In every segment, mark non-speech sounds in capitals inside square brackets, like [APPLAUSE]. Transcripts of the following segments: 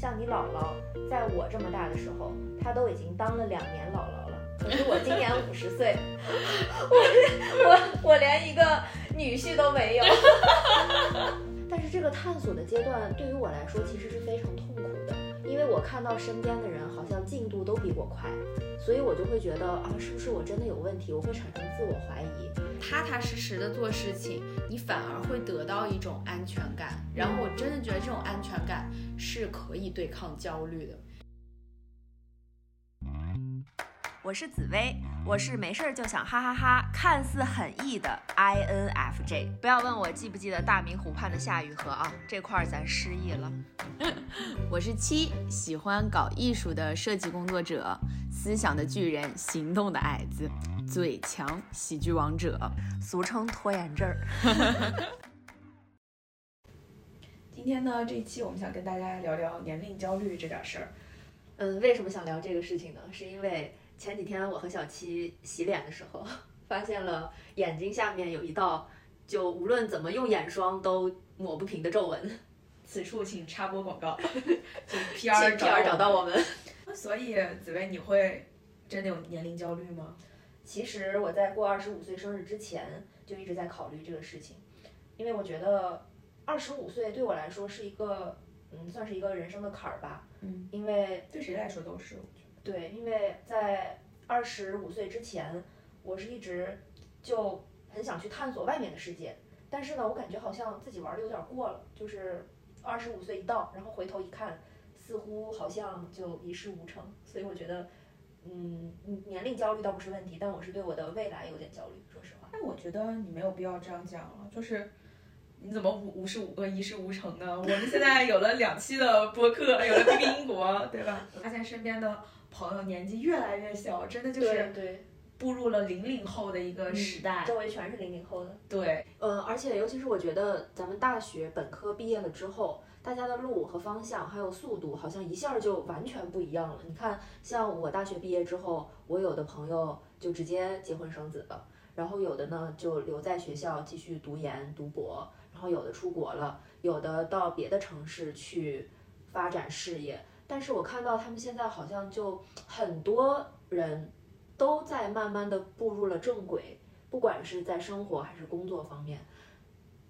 像你姥姥，在我这么大的时候，她都已经当了两年姥姥了。可是我今年五十岁，我我我连一个女婿都没有。[LAUGHS] 但是这个探索的阶段对于我来说其实是非常痛，因为我看到身边的人好像进度都比我快，所以我就会觉得啊，是不是我真的有问题？我会产生自我怀疑。踏踏实实的做事情，你反而会得到一种安全感。然后我真的觉得这种安全感是可以对抗焦虑的。我是紫薇，我是没事儿就想哈哈哈，看似很 E 的 INFJ。不要问我记不记得大明湖畔的夏雨荷啊，这块儿咱失忆了。[LAUGHS] 我是七，喜欢搞艺术的设计工作者，思想的巨人，行动的矮子，嘴强，喜剧王者，俗称拖延症儿。[LAUGHS] 今天呢，这一期我们想跟大家聊聊年龄焦虑这点事儿。嗯，为什么想聊这个事情呢？是因为前几天我和小七洗脸的时候，[LAUGHS] 发现了眼睛下面有一道，就无论怎么用眼霜都抹不平的皱纹。此处请插播广告，请 [LAUGHS] 请 PR PR 找到我们。所以紫薇，你会真的有年龄焦虑吗？其实我在过二十五岁生日之前就一直在考虑这个事情，因为我觉得二十五岁对我来说是一个，嗯，算是一个人生的坎儿吧。嗯，因为对谁来说都是，我觉得。对，因为在二十五岁之前，我是一直就很想去探索外面的世界，但是呢，我感觉好像自己玩的有点过了，就是二十五岁一到，然后回头一看，似乎好像就一事无成，所以我觉得，嗯，年龄焦虑倒不是问题，但我是对我的未来有点焦虑，说实话。但我觉得你没有必要这样讲了，就是你怎么无无事五个一事无成呢？我们现在有了两期的播客，有了 B B 英国，对吧？发现身边的朋友年纪越来越小，真的就是对对，步入了零零后的一个时代。周围全是零零后的。对，呃，而且尤其是我觉得咱们大学本科毕业了之后，大家的路和方向还有速度，好像一下就完全不一样了。你看，像我大学毕业之后，我有的朋友就直接结婚生子了，然后有的呢就留在学校继续读研读博，然后有的出国了，有的到别的城市去发展事业。但是我看到他们现在好像就很多人都在慢慢的步入了正轨，不管是在生活还是工作方面。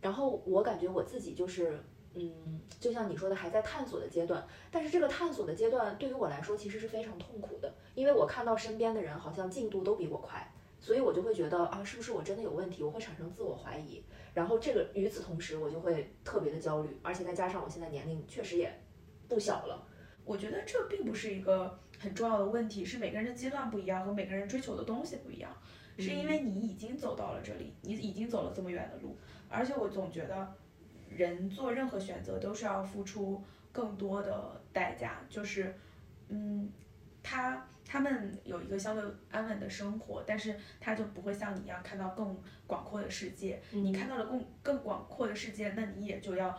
然后我感觉我自己就是，嗯，就像你说的，还在探索的阶段。但是这个探索的阶段对于我来说其实是非常痛苦的，因为我看到身边的人好像进度都比我快，所以我就会觉得啊，是不是我真的有问题？我会产生自我怀疑。然后这个与此同时，我就会特别的焦虑，而且再加上我现在年龄确实也不小了。我觉得这并不是一个很重要的问题，是每个人的阶段不一样和每个人追求的东西不一样，是因为你已经走到了这里，你已经走了这么远的路，而且我总觉得人做任何选择都是要付出更多的代价，就是，嗯，他他们有一个相对安稳的生活，但是他就不会像你一样看到更广阔的世界，你看到了更更广阔的世界，那你也就要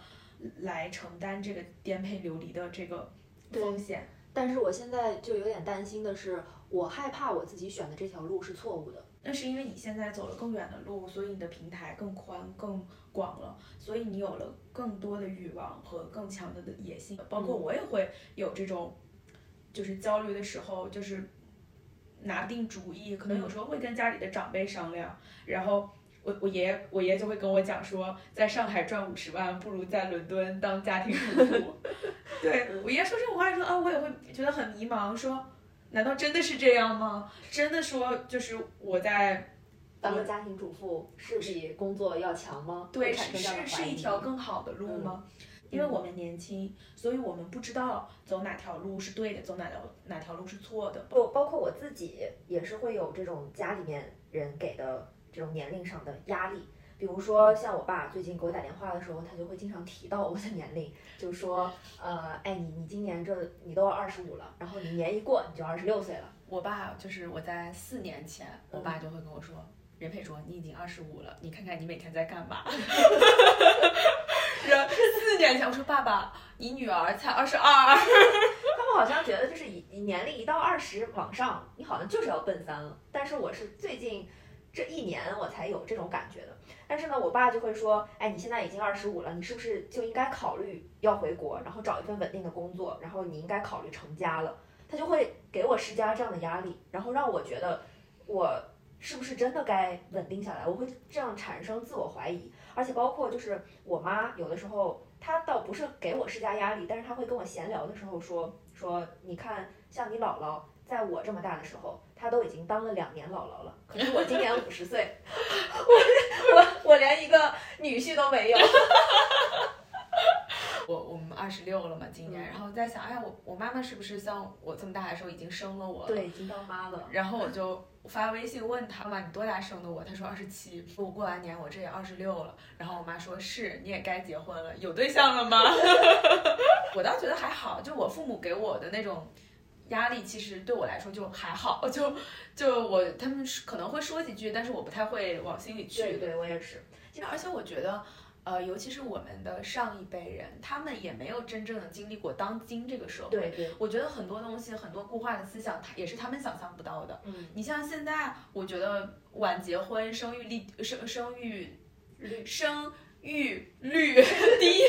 来承担这个颠沛流离的这个风险。但是我现在就有点担心的是，我害怕我自己选的这条路是错误的。那是因为你现在走了更远的路，所以你的平台更宽、更广了，所以你有了更多的欲望和更强的的野心。包括我也会有这种，就是焦虑的时候，就是拿不定主意，可能有时候会跟家里的长辈商量，然后。我我爷爷我爷爷就会跟我讲说，在上海赚五十万，不如在伦敦当家庭主妇。[LAUGHS] 对我爷爷说这种话的时候啊，我也会觉得很迷茫，说难道真的是这样吗？真的说就是我在当个家庭主妇是比工作要强吗？对，是是是一条更好的路吗？因为我们年轻，所以我们不知道走哪条路是对的，走哪条哪条路是错的。不，包括我自己也是会有这种家里面人给的这种年龄上的压力。比如说，像我爸最近给我打电话的时候，他就会经常提到我的年龄，就说，呃，哎，你你今年这你都二十五了，然后你年一过你就二十六岁了。我爸就是我在四年前，我爸就会跟我说：“任佩卓，你已经二十五了，你看看你每天在干嘛。[LAUGHS] ”然后四年前我说：“爸爸，你女儿才二十二。[LAUGHS] 他们好像觉得就是一年龄一到二十往上，你好像就是要奔三了。但是我是最近这一年我才有这种感觉的。但是呢，我爸就会说，哎，你现在已经二十五了，你是不是就应该考虑要回国，然后找一份稳定的工作，然后你应该考虑成家了。他就会给我施加这样的压力，然后让我觉得我是不是真的该稳定下来？我会这样产生自我怀疑，而且包括就是我妈有的时候，她倒不是给我施加压力，但是她会跟我闲聊的时候说说，你看像你姥姥在我这么大的时候，她都已经当了两年姥姥了，[LAUGHS] 可是我今年五十岁，[LAUGHS] 我我我连一个女婿都没有。[LAUGHS] 我我们二十六了嘛，今年，嗯然后在想，哎，我我妈妈是不是像我这么大的时候已经生了我了？对，已经当妈了。然后我就发微信问她妈，你多大生的我？她说二十七。我过完年我这也二十六了。然后我妈说是，你也该结婚了，有对象了吗？我倒觉得还好，就我父母给我的那种压力，其实对我来说就还好，[LAUGHS] 就就我他们可能会说几句，但是我不太会往心里去。对对，我也是。而且我觉得，呃，尤其是我们的上一辈人，他们也没有真正的经历过当今这个社会。对对，我觉得很多东西，很多固化的思想，他也是他们想象不到的。嗯，你像现在，我觉得晚结婚、生育率、生生育率、生育率低，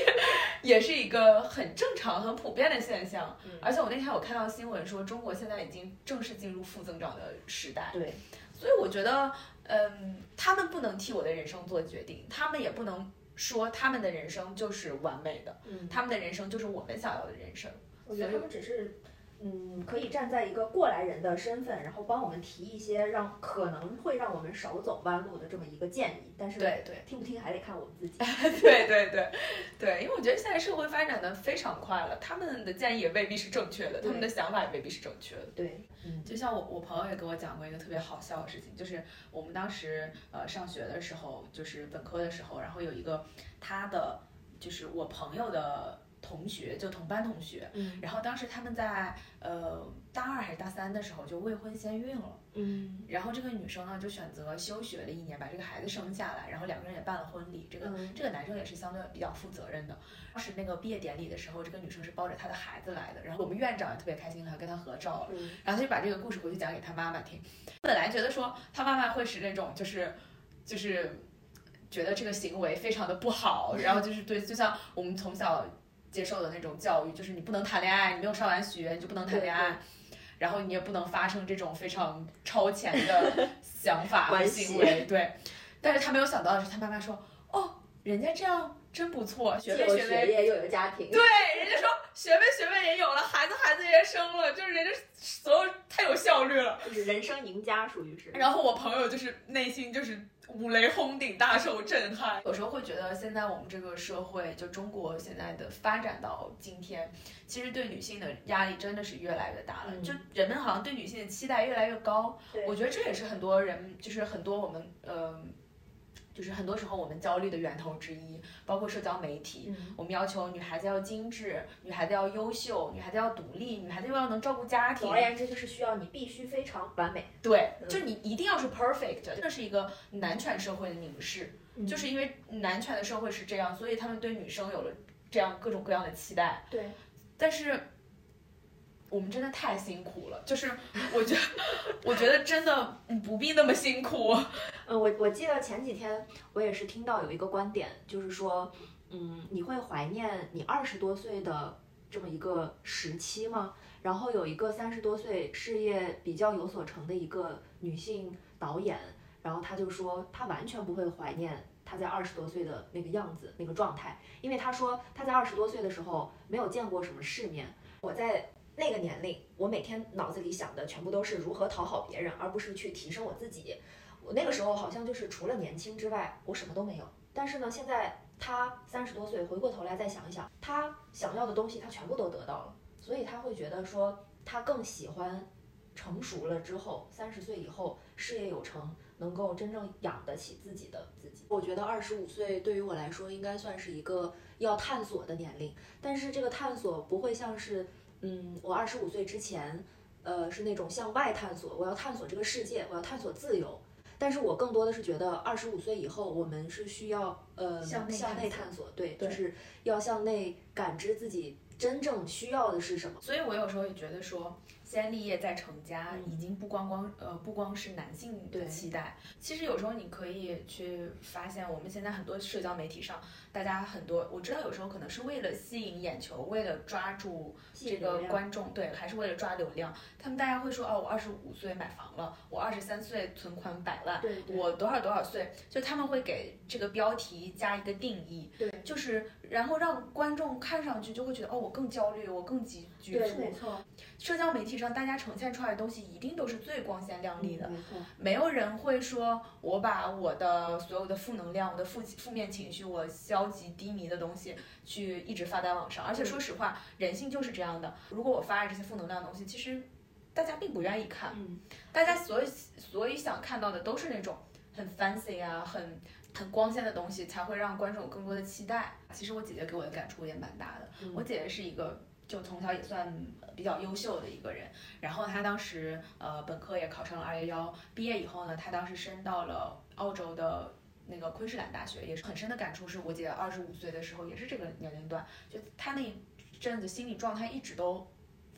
也是一个很正常、很普遍的现象。而且我那天有看到新闻说，中国现在已经正式进入负增长的时代。对，所以我觉得，嗯，他们不能替我的人生做决定，他们也不能说他们的人生就是完美的，嗯，他们的人生就是我们想要的人生。我觉得他们只是，嗯，可以站在一个过来人的身份，然后帮我们提一些让可能会让我们少走弯路的这么一个建议，但是对对听不听还得看我们自己。[LAUGHS] 对对对对，因为我觉得现在社会发展的非常快了，他们的建议也未必是正确的，他们的想法也未必是正确的。对，嗯，就像我我朋友也跟我讲过一个特别好笑的事情，就是我们当时呃上学的时候，就是本科的时候，然后有一个他的就是我朋友的同学，就同班同学，嗯然后当时他们在呃大二还是大三的时候就未婚先孕了。嗯然后这个女生呢，就选择休学了一年，把这个孩子生下来，然后两个人也办了婚礼。这个、嗯这个男生也是相对比较负责任的。当时那个毕业典礼的时候，这个女生是抱着她的孩子来的，然后我们院长也特别开心，还跟她合照了。嗯然后他就把这个故事回去讲给他妈妈听。本来觉得说他妈妈会是那种就是就是觉得这个行为非常的不好，然后就是对，就像我们从小接受的那种教育，就是你不能谈恋爱，你没有上完学你就不能谈恋爱。然后你也不能发生这种非常超前的想法和行为，对。但是他没有想到的是，他妈妈说：“哦，人家这样真不错，学位学位学业又有家庭，对，人家说学位学位也有了，孩子孩子也生了，就是人家所有太有效率了。就是人生赢家，属于是。然后我朋友就是内心就是五雷轰顶，大受震撼。有时候会觉得现在我们这个社会，就中国现在的发展到今天，其实对女性的压力真的是越来越大了。嗯就人们好像对女性的期待越来越高。我觉得这也是很多人，就是很多我们呃。就是很多时候我们焦虑的源头之一，包括社交媒体，嗯我们要求女孩子要精致，女孩子要优秀，女孩子要独立，女孩子又要能照顾家庭总。而言之，就是需要你必须非常完美。对，嗯就你一定要是 perfect，这是一个男权社会的凝视，嗯就是因为男权的社会是这样，所以他们对女生有了这样各种各样的期待。对，但是我们真的太辛苦了，就是 [LAUGHS] 我觉得，我觉得真的不必那么辛苦。[LAUGHS] 嗯，我我记得前几天我也是听到有一个观点，就是说，嗯，你会怀念你二十多岁的这么一个时期吗？然后有一个三十多岁事业比较有所成的一个女性导演，然后她就说她完全不会怀念她在二十多岁的那个样子、那个状态，因为她说她在二十多岁的时候没有见过什么世面。我在那个年龄，我每天脑子里想的全部都是如何讨好别人，而不是去提升我自己。我那个时候好像就是除了年轻之外，我什么都没有。但是呢，现在他三十多岁，回过头来再想一想，他想要的东西他全部都得到了，所以他会觉得说，他更喜欢成熟了之后，三十岁以后事业有成，能够真正养得起自己的自己。我觉得二十五岁对于我来说，应该算是一个要探索的年龄，但是这个探索不会像是，嗯，我二十五岁之前，呃，是那种向外探索，我要探索这个世界，我要探索自由。但是我更多的是觉得，二十五岁以后，我们是需要呃向内向内探探索，对，对就是要向内感知自己真正需要的是什么。所以我有时候也觉得说，先立业再成家，嗯。已经不光光呃不光是男性的期待，其实有时候你可以去发现，我们现在很多社交媒体上，大家很多我知道有时候可能是为了吸引眼球，为了抓住这个观众，对，还是为了抓流量，他们大家会说哦，我二十五岁买房了，我二十三岁存款百万，对对我多少多少岁，就他们会给这个标题加一个定义，对，就是然后让观众看上去就会觉得哦，我更焦虑，我更急局对，促。没错，社交媒体上大家呈现出来的东西一定都是最光鲜亮丽的，没错，没有人会说我把我的所有的负能量、我的负负面情绪、我消极低迷的东西去一直发在网上。而且说实话，人性就是这样的。如果我发了这些负能量的东西，其实大家并不愿意看。嗯，大家所以所以想看到的都是那种很 fancy 啊，很很光鲜的东西，才会让观众有更多的期待。其实我姐姐给我的感触也蛮大的。嗯我姐姐是一个就从小也算比较优秀的一个人，然后他当时呃本科也考上了二幺幺，毕业以后呢，他当时升到了澳洲的。那个昆士兰大学也是很深的感触，是我姐二十五岁的时候，也是这个年龄段，就她那一阵子心理状态一直都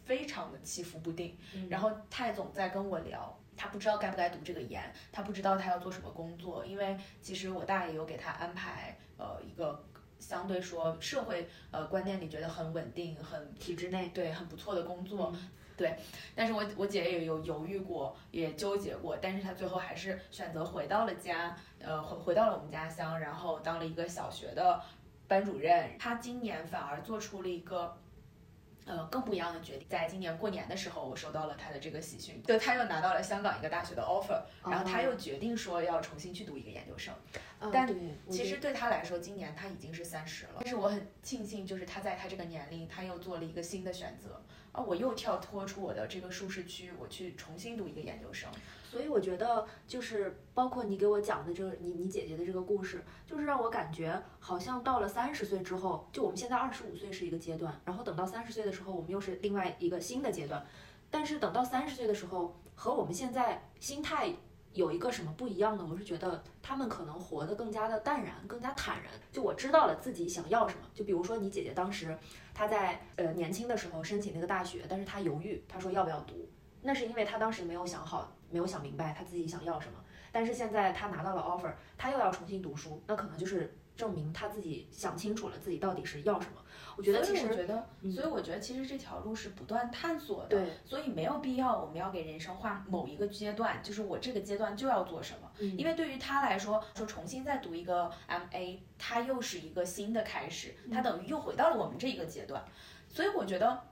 非常的起伏不定，嗯然后他也总在跟我聊，他不知道该不该读这个研，他不知道他要做什么工作，因为其实我大爷有给他安排呃一个相对说社会呃观念里觉得很稳定、很体制内，对很不错的工作，嗯对。但是我我姐也有犹豫过，也纠结过，但是她最后还是选择回到了家，呃回回到了我们家乡，然后当了一个小学的班主任。她今年反而做出了一个。呃，更不一样的决定，在今年过年的时候，我收到了他的这个喜讯，就他又拿到了香港一个大学的 offer，然后他又决定说要重新去读一个研究生。但其实对他来说，今年他已经是三十了，但是我很庆幸，就是他在他这个年龄，他又做了一个新的选择，啊，我又跳脱出我的这个舒适区，我去重新读一个研究生。所以我觉得，就是包括你给我讲的这个你你姐姐的这个故事，就是让我感觉好像到了三十岁之后，就我们现在二十五岁是一个阶段，然后等到三十岁的时候，我们又是另外一个新的阶段。但是等到三十岁的时候，和我们现在心态有一个什么不一样呢？我是觉得他们可能活得更加的淡然，更加坦然。就我知道了自己想要什么。就比如说你姐姐当时她在呃年轻的时候申请那个大学，但是她犹豫，她说要不要读。那是因为她当时没有想好，没有想明白她自己想要什么。但是现在她拿到了 offer，她又要重新读书，那可能就是证明她自己想清楚了自己到底是要什么。我觉得其实所以我觉得，嗯所以我觉得其实这条路是不断探索的，对，所以没有必要我们要给人生画某一个阶段，就是我这个阶段就要做什么。嗯因为对于他来说，说重新再读一个 MA，他又是一个新的开始，他等于又回到了我们这一个阶段。所以我觉得，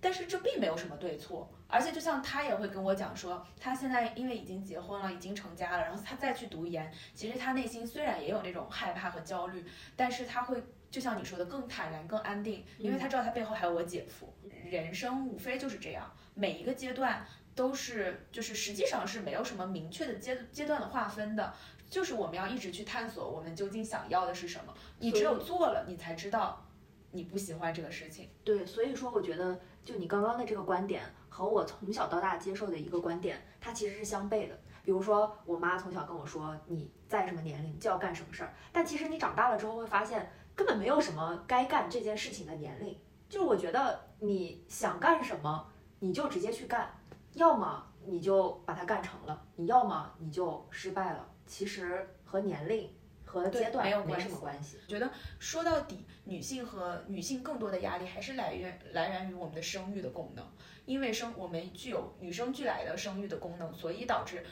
但是这并没有什么对错，而且就像他也会跟我讲说，他现在因为已经结婚了，已经成家了，然后他再去读研，其实他内心虽然也有那种害怕和焦虑，但是他会就像你说的更坦然、更安定，因为他知道他背后还有我姐夫。人生无非就是这样，每一个阶段都是就是实际上是没有什么明确的阶阶段的划分的，就是我们要一直去探索我们究竟想要的是什么。你只有做了，你才知道你不喜欢这个事情。对，所以说我觉得，就你刚刚的这个观点和我从小到大接受的一个观点，它其实是相悖的。比如说，我妈从小跟我说，你在什么年龄就要干什么事儿，但其实你长大了之后会发现，根本没有什么该干这件事情的年龄。就是我觉得你想干什么，你就直接去干，要么你就把它干成了，你要么你就失败了。其实和年龄和阶段没没有关系什么关系。觉得说到底，女性和女性更多的压力还是来源来源于我们的生育的功能，因为生我们具有与生俱来的生育的功能，所以导致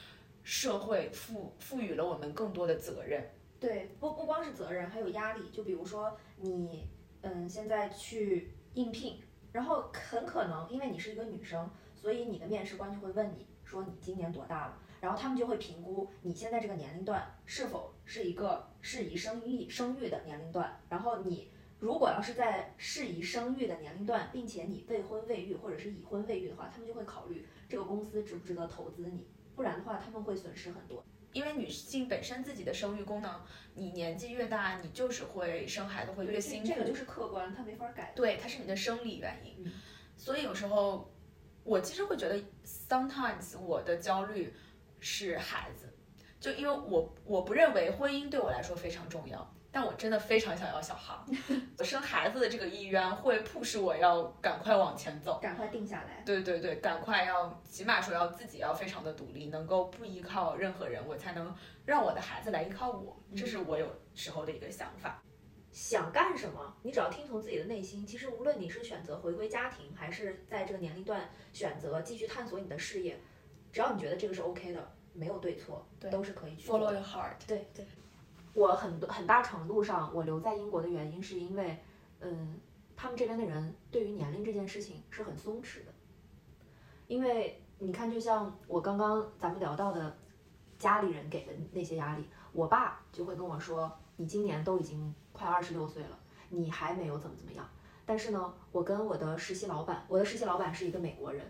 社会赋赋予了我们更多的责任。对，不不光是责任，还有压力。就比如说你，嗯，现在去应聘，然后很可能因为你是一个女生，所以你的面试官就会问你说你今年多大了，然后他们就会评估你现在这个年龄段是否是一个适宜生育生育的年龄段，然后你。如果要是在适宜生育的年龄段，并且你未婚未育或者是已婚未育的话，他们就会考虑这个公司值不值得投资你，不然的话他们会损失很多。因为女性本身自己的生育功能，你年纪越大，你就是会生孩子会越辛苦。这个就是客观，它没法改。对，它是你的生理原因。嗯所以有时候，我其实会觉得，sometimes 我的焦虑是孩子，就因为我我不认为婚姻对我来说非常重要，但我真的非常想要小孩。我生孩子的这个意愿会迫使我要赶快往前走。赶快定下来。对对对，赶快要，起码说要自己要非常的独立，能够不依靠任何人，我才能让我的孩子来依靠我。这是我有时候的一个想法。想干什么，你只要听从自己的内心。其实无论你是选择回归家庭，还是在这个年龄段选择继续探索你的事业，只要你觉得这个是 OK 的，没有对错，对都是可以去做 Follow。your heart。对对，我很多很大程度上，我留在英国的原因是因为，嗯，他们这边的人对于年龄这件事情是很松弛的，因为你看，就像我刚刚咱们聊到的，家里人给的那些压力，我爸就会跟我说，你今年都已经快二十六岁了，你还没有怎么怎么样。但是呢，我跟我的实习老板，我的实习老板是一个美国人，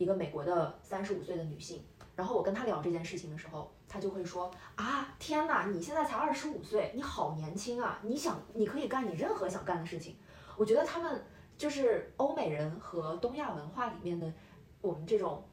一个美国的三十五岁的女性。然后我跟她聊这件事情的时候，她就会说啊，天哪，你现在才二十五岁，你好年轻啊！你想，你可以干你任何想干的事情。我觉得他们就是欧美人和东亚文化里面的我们这种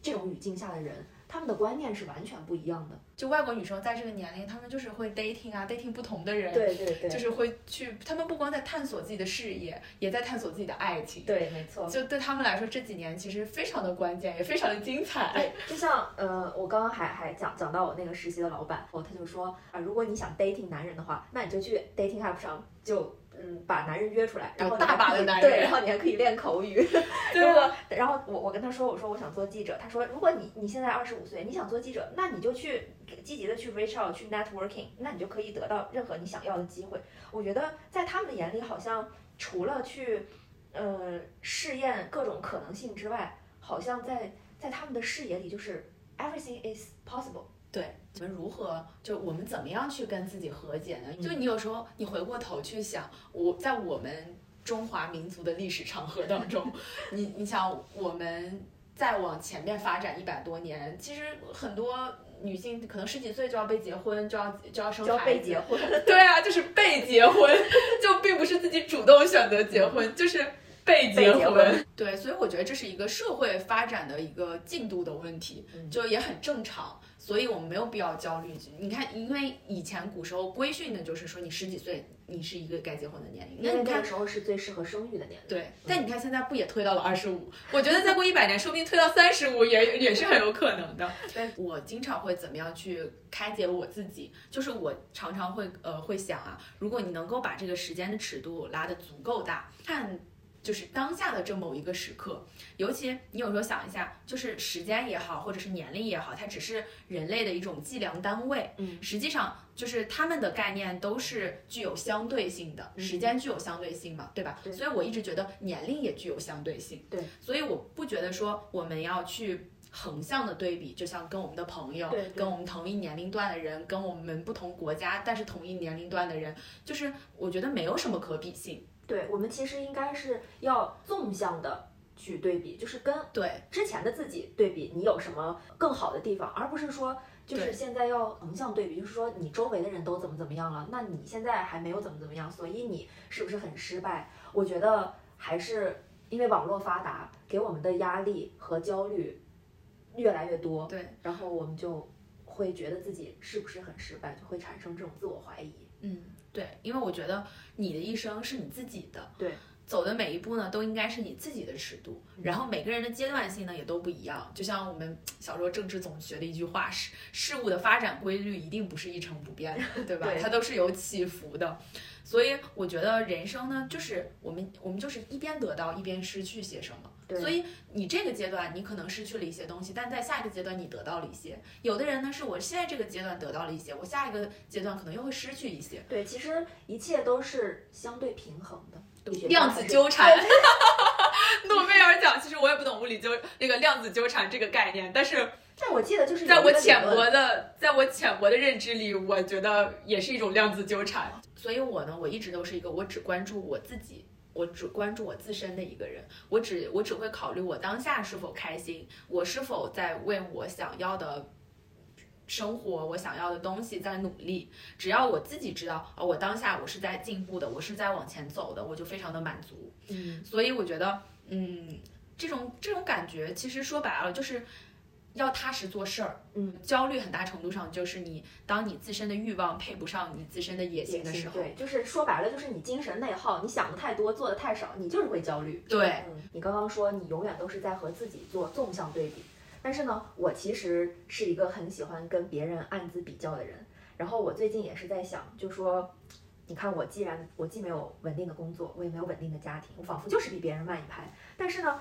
这种语境下的人，他们的观念是完全不一样的。就外国女生在这个年龄，她们就是会 dating 啊，dating 不同的人，对对对，就是会去，她们不光在探索自己的事业，也在探索自己的爱情。对，没错。就对他们来说，这几年其实非常的关键，也非常的精彩。对，就像呃，我刚刚还还讲讲到我那个实习的老板，哦，他就说啊，如果你想 dating 男人的话，那你就去 dating app 上就嗯把男人约出来，然后有大把的男人对然后你还可以练口语。[LAUGHS] 对然后我我跟他说，我说我想做记者，他说如果你你现在二十五岁，你想做记者，那你就去积极的去 reach out 去 networking，那你就可以得到任何你想要的机会。我觉得在他们的眼里，好像除了去呃试验各种可能性之外，好像在在他们的视野里就是 everything is possible。对，我们如何就我们怎么样去跟自己和解呢？嗯就你有时候你回过头去想，我在我们中华民族的历史长河当中，[LAUGHS] 你你想我们再往前面发展一百多年，其实很多女性可能十几岁就要被结婚，就要就要生就要孩子被结婚，对啊，就是被结婚，[LAUGHS] 就并不是自己主动选择结婚，就是被结婚对，所以我觉得这是一个社会发展的一个进度的问题，嗯就也很正常。所以我们没有必要焦虑。你看，因为以前古时候规训的就是说，你十几岁你是一个该结婚的年龄。那你看那个，时候是最适合生育的年龄。对，但你看现在不也推到了二十五？我觉得再过一百年，说不定推到三十五也也是很有可能的。对，我经常会怎么样去开解我自己？就是我常常会呃会想啊，如果你能够把这个时间的尺度拉得足够大，看就是当下的这某一个时刻，尤其你有时候想一下，就是时间也好，或者是年龄也好，它只是人类的一种计量单位。嗯实际上就是他们的概念都是具有相对性的，时间具有相对性嘛，对吧？对所以我一直觉得年龄也具有相对性。对，所以我不觉得说我们要去。横向的对比，就像跟我们的朋友对对，跟我们同一年龄段的人，跟我们不同国家但是同一年龄段的人，就是我觉得没有什么可比性。对，我们其实应该是要纵向的去对比，就是跟对，之前的自己对比，你有什么更好的地方，而不是说就是现在要横向对比，就是说你周围的人都怎么怎么样了，那你现在还没有怎么怎么样，所以你是不是很失败？我觉得还是因为网络发达，给我们的压力和焦虑越来越多，对，然后我们就会觉得自己是不是很失败，就会产生这种自我怀疑。嗯，对，因为我觉得你的一生是你自己的，对，走的每一步呢，都应该是你自己的尺度。然后每个人的阶段性呢，也都不一样。就像我们 [TSK] 小时候政治总学的一句话是：事物的发展规律一定不是一成不变的，对吧？[LAUGHS] 对它都是有起伏的。所以我觉得人生呢，就是我们我们就是一边得到一边失去些什么。对所以你这个阶段你可能失去了一些东西，但在下一个阶段你得到了一些。有的人呢，是我现在这个阶段得到了一些，我下一个阶段可能又会失去一些。对，其实一切都是相对平衡的。量子纠缠。[LAUGHS] 诺贝尔奖其实我也不懂物理纠那个量子纠缠这个概念，但是 [LAUGHS] 但我记得就是在我浅薄的在我浅薄的认知里，我觉得也是一种量子纠缠。所以我呢，我一直都是一个我只关注我自己。我只关注我自身的一个人，我只我只会考虑我当下是否开心，我是否在为我想要的生活、我想要的东西在努力。只要我自己知道，啊、我当下我是在进步的，我是在往前走的，我就非常的满足。嗯，所以我觉得，嗯，这种这种感觉，其实说白了就是，要踏实做事儿。嗯，焦虑很大程度上就是你当你自身的欲望配不上你自身的野心的时候，对，就是说白了，就是你精神内耗，你想的太多，做的太少，你就是会焦虑。对，嗯，你刚刚说你永远都是在和自己做纵向对比，但是呢，我其实是一个很喜欢跟别人暗自比较的人。然后我最近也是在想，就说，你看我既然我既没有稳定的工作，我也没有稳定的家庭，我仿佛就是比别人慢一拍。但是呢，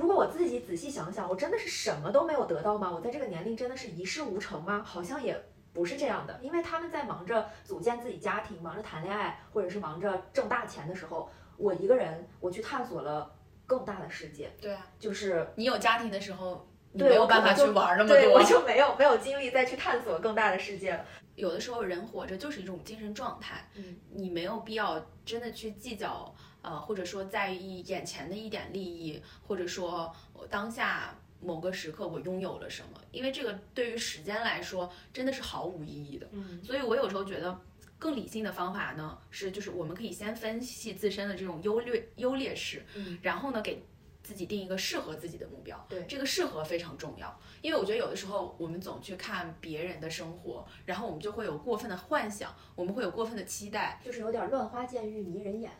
如果我自己仔细想想，我真的是什么都没有得到吗？我在这个年龄真的是一事无成吗？好像也不是这样的，因为他们在忙着组建自己家庭，忙着谈恋爱，或者是忙着挣大钱的时候，我一个人我去探索了更大的世界。对啊，就是你有家庭的时候，你没有办法去玩那么对，我。就没有没有精力再去探索更大的世界了。有的时候人活着就是一种精神状态，嗯，你没有必要真的去计较，呃，或者说在意眼前的一点利益，或者说我当下某个时刻我拥有了什么，因为这个对于时间来说真的是毫无意义的。嗯所以我有时候觉得。更理性的方法呢，是就是我们可以先分析自身的这种优劣优劣势，嗯，然后呢给自己定一个适合自己的目标。对这个适合非常重要，因为我觉得有的时候我们总去看别人的生活，然后我们就会有过分的幻想，我们会有过分的期待。就是有点乱花渐欲迷人眼。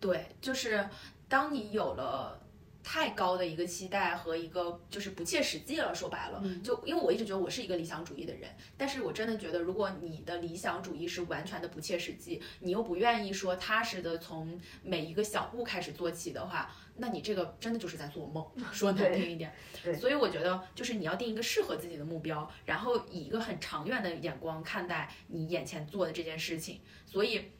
对，就是当你有了。太高的一个期待和一个就是不切实际了，说白了，嗯就因为我一直觉得我是一个理想主义的人，但是我真的觉得，如果你的理想主义是完全的不切实际，你又不愿意说踏实的从每一个小步开始做起的话，那你这个真的就是在做梦，[LAUGHS] 说难听一点。所以我觉得就是你要定一个适合自己的目标，然后以一个很长远的眼光看待你眼前做的这件事情，所以。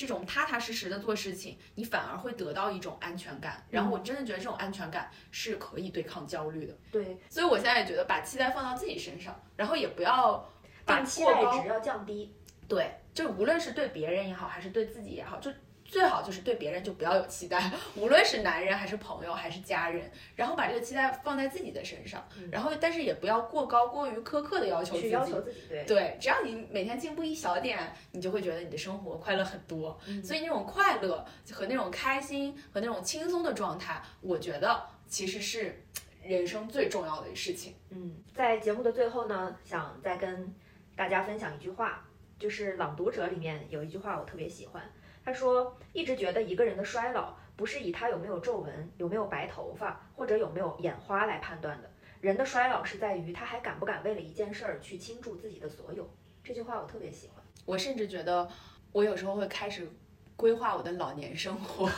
这种踏踏实实的做事情，你反而会得到一种安全感。然后我真的觉得这种安全感是可以对抗焦虑的。对，所以我现在也觉得把期待放到自己身上，然后也不要把定期待值要降低。对，就无论是对别人也好，还是对自己也好，就最好就是对别人就不要有期待，无论是男人还是朋友还是家人，然后把这个期待放在自己的身上，然后但是也不要过高、过于苛刻的要求自己。去要求自己，对，对，只要你每天进步一小点，你就会觉得你的生活快乐很多。嗯所以那种快乐和那种开心和那种轻松的状态，我觉得其实是人生最重要的事情。嗯，在节目的最后呢，想再跟大家分享一句话，就是《朗读者》里面有一句话我特别喜欢，他说：“一直觉得一个人的衰老不是以他有没有皱纹、有没有白头发或者有没有眼花来判断的，人的衰老是在于他还敢不敢为了一件事儿去倾注自己的所有。”这句话我特别喜欢。我甚至觉得，我有时候会开始规划我的老年生活，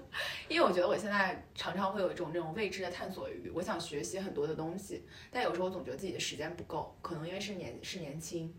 [LAUGHS] 因为我觉得我现在常常会有一种那种未知的探索欲，我想学习很多的东西，但有时候我总觉得自己的时间不够，可能因为是年是年轻，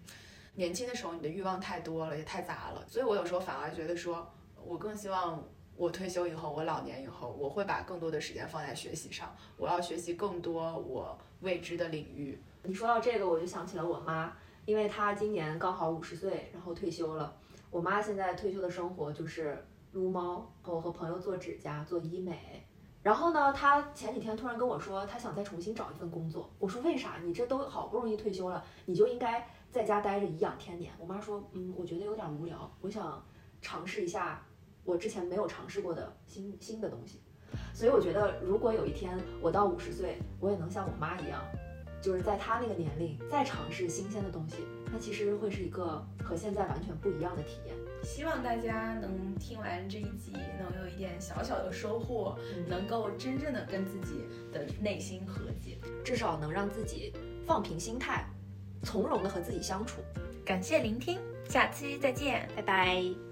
年轻的时候你的欲望太多了，也太杂了，所以我有时候反而觉得说，我更希望。我退休以后，我老年以后，我会把更多的时间放在学习上。我要学习更多我未知的领域。你说到这个，我就想起了我妈，因为她今年刚好五十岁，然后退休了。我妈现在退休的生活就是撸猫，然后和朋友做指甲、做医美。然后呢，她前几天突然跟我说，她想再重新找一份工作。我说为啥？你这都好不容易退休了，你就应该在家待着颐养天年。我妈说，嗯，我觉得有点无聊，我想尝试一下我之前没有尝试过的新新的东西。所以我觉得，如果有一天我到五十岁，我也能像我妈一样，就是在她那个年龄再尝试新鲜的东西，那其实会是一个和现在完全不一样的体验。希望大家能听完这一集，能有一点小小的收获，嗯能够真正的跟自己的内心和解。至少能让自己放平心态，从容的和自己相处。感谢聆听，下期再见。拜拜。